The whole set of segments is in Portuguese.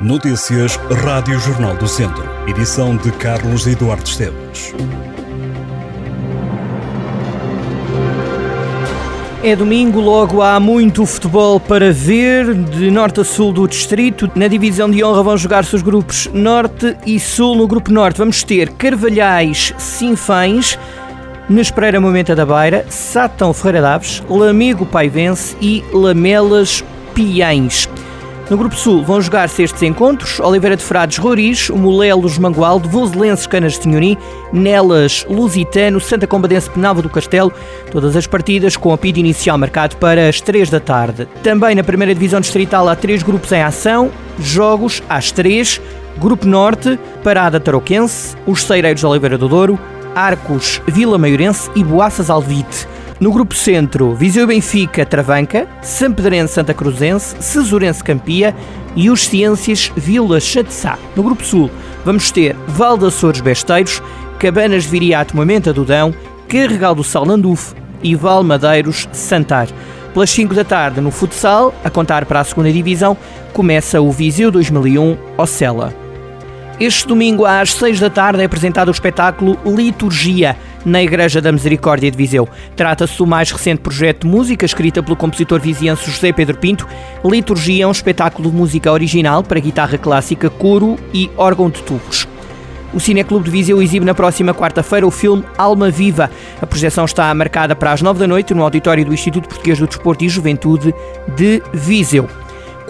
Notícias Rádio Jornal do Centro. Edição de Carlos Eduardo Esteves. É domingo, logo há muito futebol para ver, de norte a sul do distrito. Na divisão de honra vão jogar-se os grupos norte e sul. No grupo norte vamos ter Carvalhais, Sinfães, Nespereira Momenta da Beira, Satão Ferreira Daves, Lamego Paivense e Lamelas Piães. No Grupo Sul vão jogar-se estes encontros: Oliveira de Frades Roriz, Molelos Mangualde, Voselenses Canas de Tinhoni, Nelas Lusitano, Santa Combadense Penalva do Castelo, todas as partidas com apito inicial marcado para as 3 da tarde. Também na primeira divisão distrital há três grupos em ação, jogos às 3, Grupo Norte, Parada Tarouquense, os Ceireiros de Oliveira do Douro, Arcos Vila Maiorense e Boaças Alvite. No grupo centro, Viseu Benfica Travanca, Sampedrense Santa Cruzense, Cesurense Campia e os Ciências Vila Chatzá. No grupo sul, vamos ter Val Açores Besteiros, Cabanas Viriato Mamenta do Dão, Carregal do Sal Landuf e Val Madeiros Santar. Pelas 5 da tarde, no futsal, a contar para a segunda divisão, começa o Viseu 2001 Ocela. Este domingo às 6 da tarde é apresentado o espetáculo Liturgia na Igreja da Misericórdia de Viseu. Trata-se do mais recente projeto de música escrita pelo compositor viziense José Pedro Pinto. Liturgia é um espetáculo de música original para guitarra clássica, coro e órgão de tubos. O Cineclube de Viseu exibe na próxima quarta-feira o filme Alma Viva. A projeção está marcada para as 9 da noite no auditório do Instituto Português do Desporto e Juventude de Viseu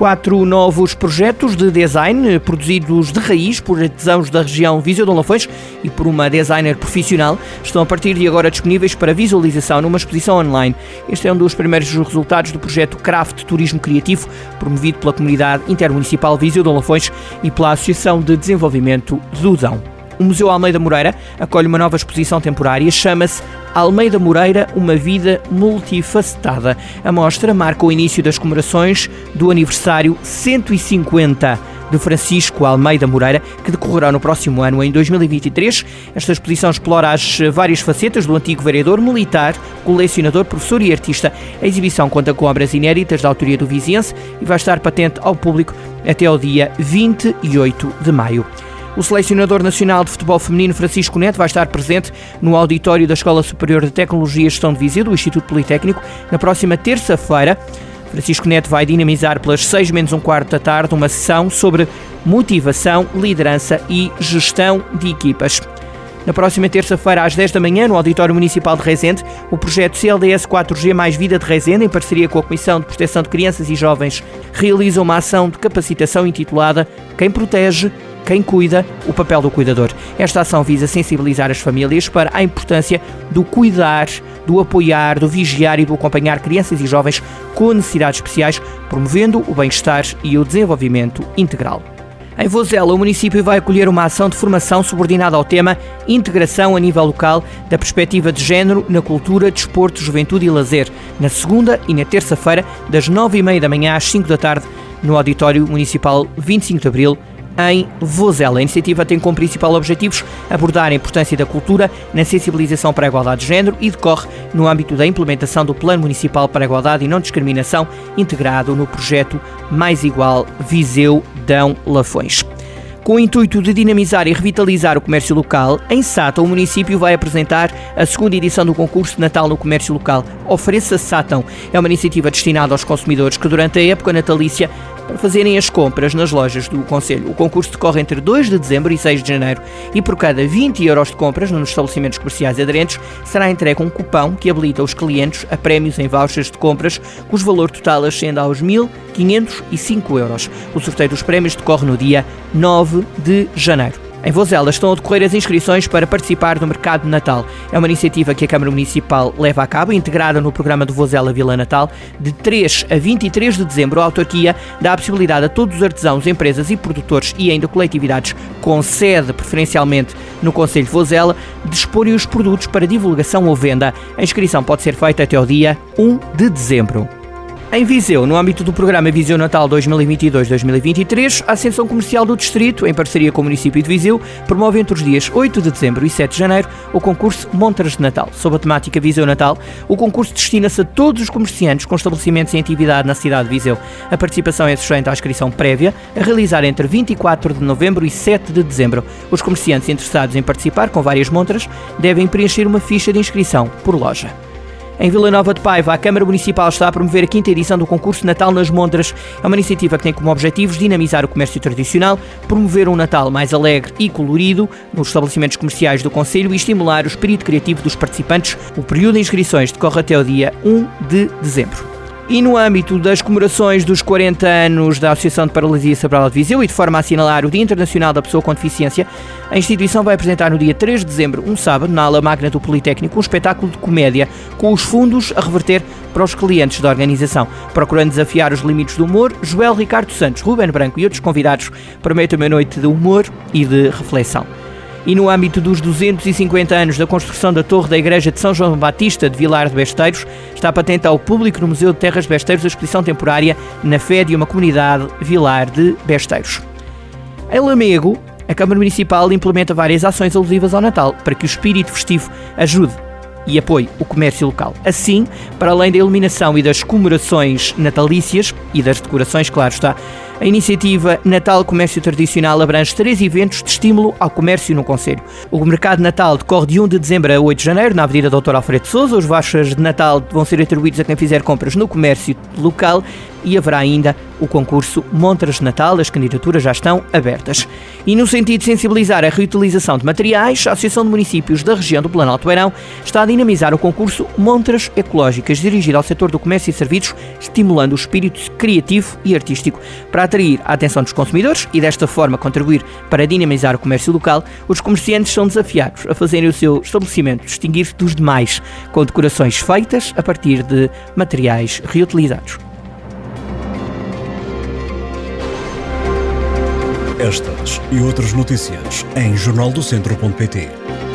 quatro novos projetos de design produzidos de raiz por artesãos da região Viseu de Lafões e por uma designer profissional estão a partir de agora disponíveis para visualização numa exposição online. Este é um dos primeiros resultados do projeto Craft Turismo Criativo, promovido pela comunidade intermunicipal Viseu de Lafões e pela Associação de Desenvolvimento do Dão. O Museu Almeida Moreira acolhe uma nova exposição temporária, chama-se Almeida Moreira, uma vida multifacetada. A mostra marca o início das comemorações do aniversário 150 de Francisco Almeida Moreira, que decorrerá no próximo ano, em 2023. Esta exposição explora as várias facetas do antigo vereador militar, colecionador, professor e artista. A exibição conta com obras inéditas da autoria do viziense e vai estar patente ao público até ao dia 28 de maio. O selecionador nacional de futebol feminino Francisco Neto vai estar presente no auditório da Escola Superior de Tecnologia e Gestão de Viseu do Instituto Politécnico na próxima terça-feira. Francisco Neto vai dinamizar pelas seis menos um quarto da tarde uma sessão sobre motivação, liderança e gestão de equipas. Na próxima terça-feira, às 10 da manhã, no Auditório Municipal de Rezende, o projeto CLDS 4G Mais Vida de Rezende, em parceria com a Comissão de Proteção de Crianças e Jovens, realiza uma ação de capacitação intitulada Quem Protege, quem cuida, o papel do cuidador. Esta ação visa sensibilizar as famílias para a importância do cuidar, do apoiar, do vigiar e do acompanhar crianças e jovens com necessidades especiais, promovendo o bem-estar e o desenvolvimento integral. Em Vozela, o município vai acolher uma ação de formação subordinada ao tema Integração a nível local da perspectiva de género na cultura, desporto, juventude e lazer, na segunda e na terça-feira, das nove e meia da manhã às cinco da tarde, no Auditório Municipal 25 de Abril, em Vozela. A iniciativa tem como principal objetivos abordar a importância da cultura na sensibilização para a igualdade de género e decorre no âmbito da implementação do Plano Municipal para a Igualdade e Não Discriminação, integrado no projeto Mais Igual Viseu Dão Lafões. Com o intuito de dinamizar e revitalizar o comércio local, em Sátão o município vai apresentar a segunda edição do concurso de Natal no Comércio Local. Ofereça Sátão. É uma iniciativa destinada aos consumidores que, durante a época natalícia, para fazerem as compras nas lojas do Conselho. O concurso decorre entre 2 de dezembro e 6 de janeiro e por cada 20 euros de compras nos estabelecimentos comerciais aderentes será entregue um cupão que habilita os clientes a prémios em vouchers de compras cujo valor total ascende aos 1.505 euros. O sorteio dos prémios decorre no dia 9 de janeiro. Em Vozela estão a decorrer as inscrições para participar do Mercado de Natal. É uma iniciativa que a Câmara Municipal leva a cabo, integrada no programa do Vozela Vila Natal. De 3 a 23 de dezembro, a autarquia dá a possibilidade a todos os artesãos, empresas e produtores e ainda coletividades com sede preferencialmente no Conselho de Vozela, de exporem os produtos para divulgação ou venda. A inscrição pode ser feita até ao dia 1 de dezembro. Em Viseu, no âmbito do programa Viseu Natal 2022-2023, a Ascensão Comercial do Distrito, em parceria com o município de Viseu, promove entre os dias 8 de dezembro e 7 de janeiro o concurso Montras de Natal. Sob a temática Viseu Natal, o concurso destina-se a todos os comerciantes com estabelecimentos em atividade na cidade de Viseu. A participação é sujeita à inscrição prévia, a realizar entre 24 de novembro e 7 de dezembro. Os comerciantes interessados em participar com várias montras devem preencher uma ficha de inscrição por loja. Em Vila Nova de Paiva, a Câmara Municipal está a promover a quinta edição do concurso Natal nas Mondras. É uma iniciativa que tem como objetivos dinamizar o comércio tradicional, promover um Natal mais alegre e colorido nos estabelecimentos comerciais do Conselho e estimular o espírito criativo dos participantes. O período de inscrições decorre até o dia 1 de dezembro. E no âmbito das comemorações dos 40 anos da Associação de Paralisia Cerebral de Viseu e de forma a assinalar o Dia Internacional da Pessoa com Deficiência, a instituição vai apresentar no dia 3 de dezembro, um sábado, na ala magna do Politécnico, um espetáculo de comédia com os fundos a reverter para os clientes da organização. Procurando desafiar os limites do humor, Joel Ricardo Santos, Ruben Branco e outros convidados prometem uma noite de humor e de reflexão. E no âmbito dos 250 anos da construção da Torre da Igreja de São João Batista de Vilar de Besteiros, está patente ao público no Museu de Terras de Besteiros a exposição temporária Na Fé de uma Comunidade Vilar de Besteiros. Em Lamego, a Câmara Municipal implementa várias ações alusivas ao Natal para que o espírito festivo ajude e apoie o comércio local. Assim, para além da iluminação e das comemorações natalícias e das decorações, claro está, a iniciativa Natal Comércio Tradicional abrange três eventos de estímulo ao comércio no Conselho. O Mercado Natal decorre de 1 de dezembro a 8 de janeiro, na Avenida Dr. Alfredo Souza. Os vouchers de Natal vão ser atribuídos a quem fizer compras no comércio local e haverá ainda o concurso Montras de Natal. As candidaturas já estão abertas. E no sentido de sensibilizar a reutilização de materiais, a Associação de Municípios da região do Planalto Beirão está a dinamizar o concurso Montras Ecológicas, dirigido ao setor do comércio e serviços, estimulando o espírito criativo e artístico. Para atrair a atenção dos consumidores e desta forma contribuir para dinamizar o comércio local, os comerciantes são desafiados a fazerem o seu estabelecimento distinguir-se dos demais, com decorações feitas a partir de materiais reutilizados. Estas e outras notícias em jornaldocentro.pt.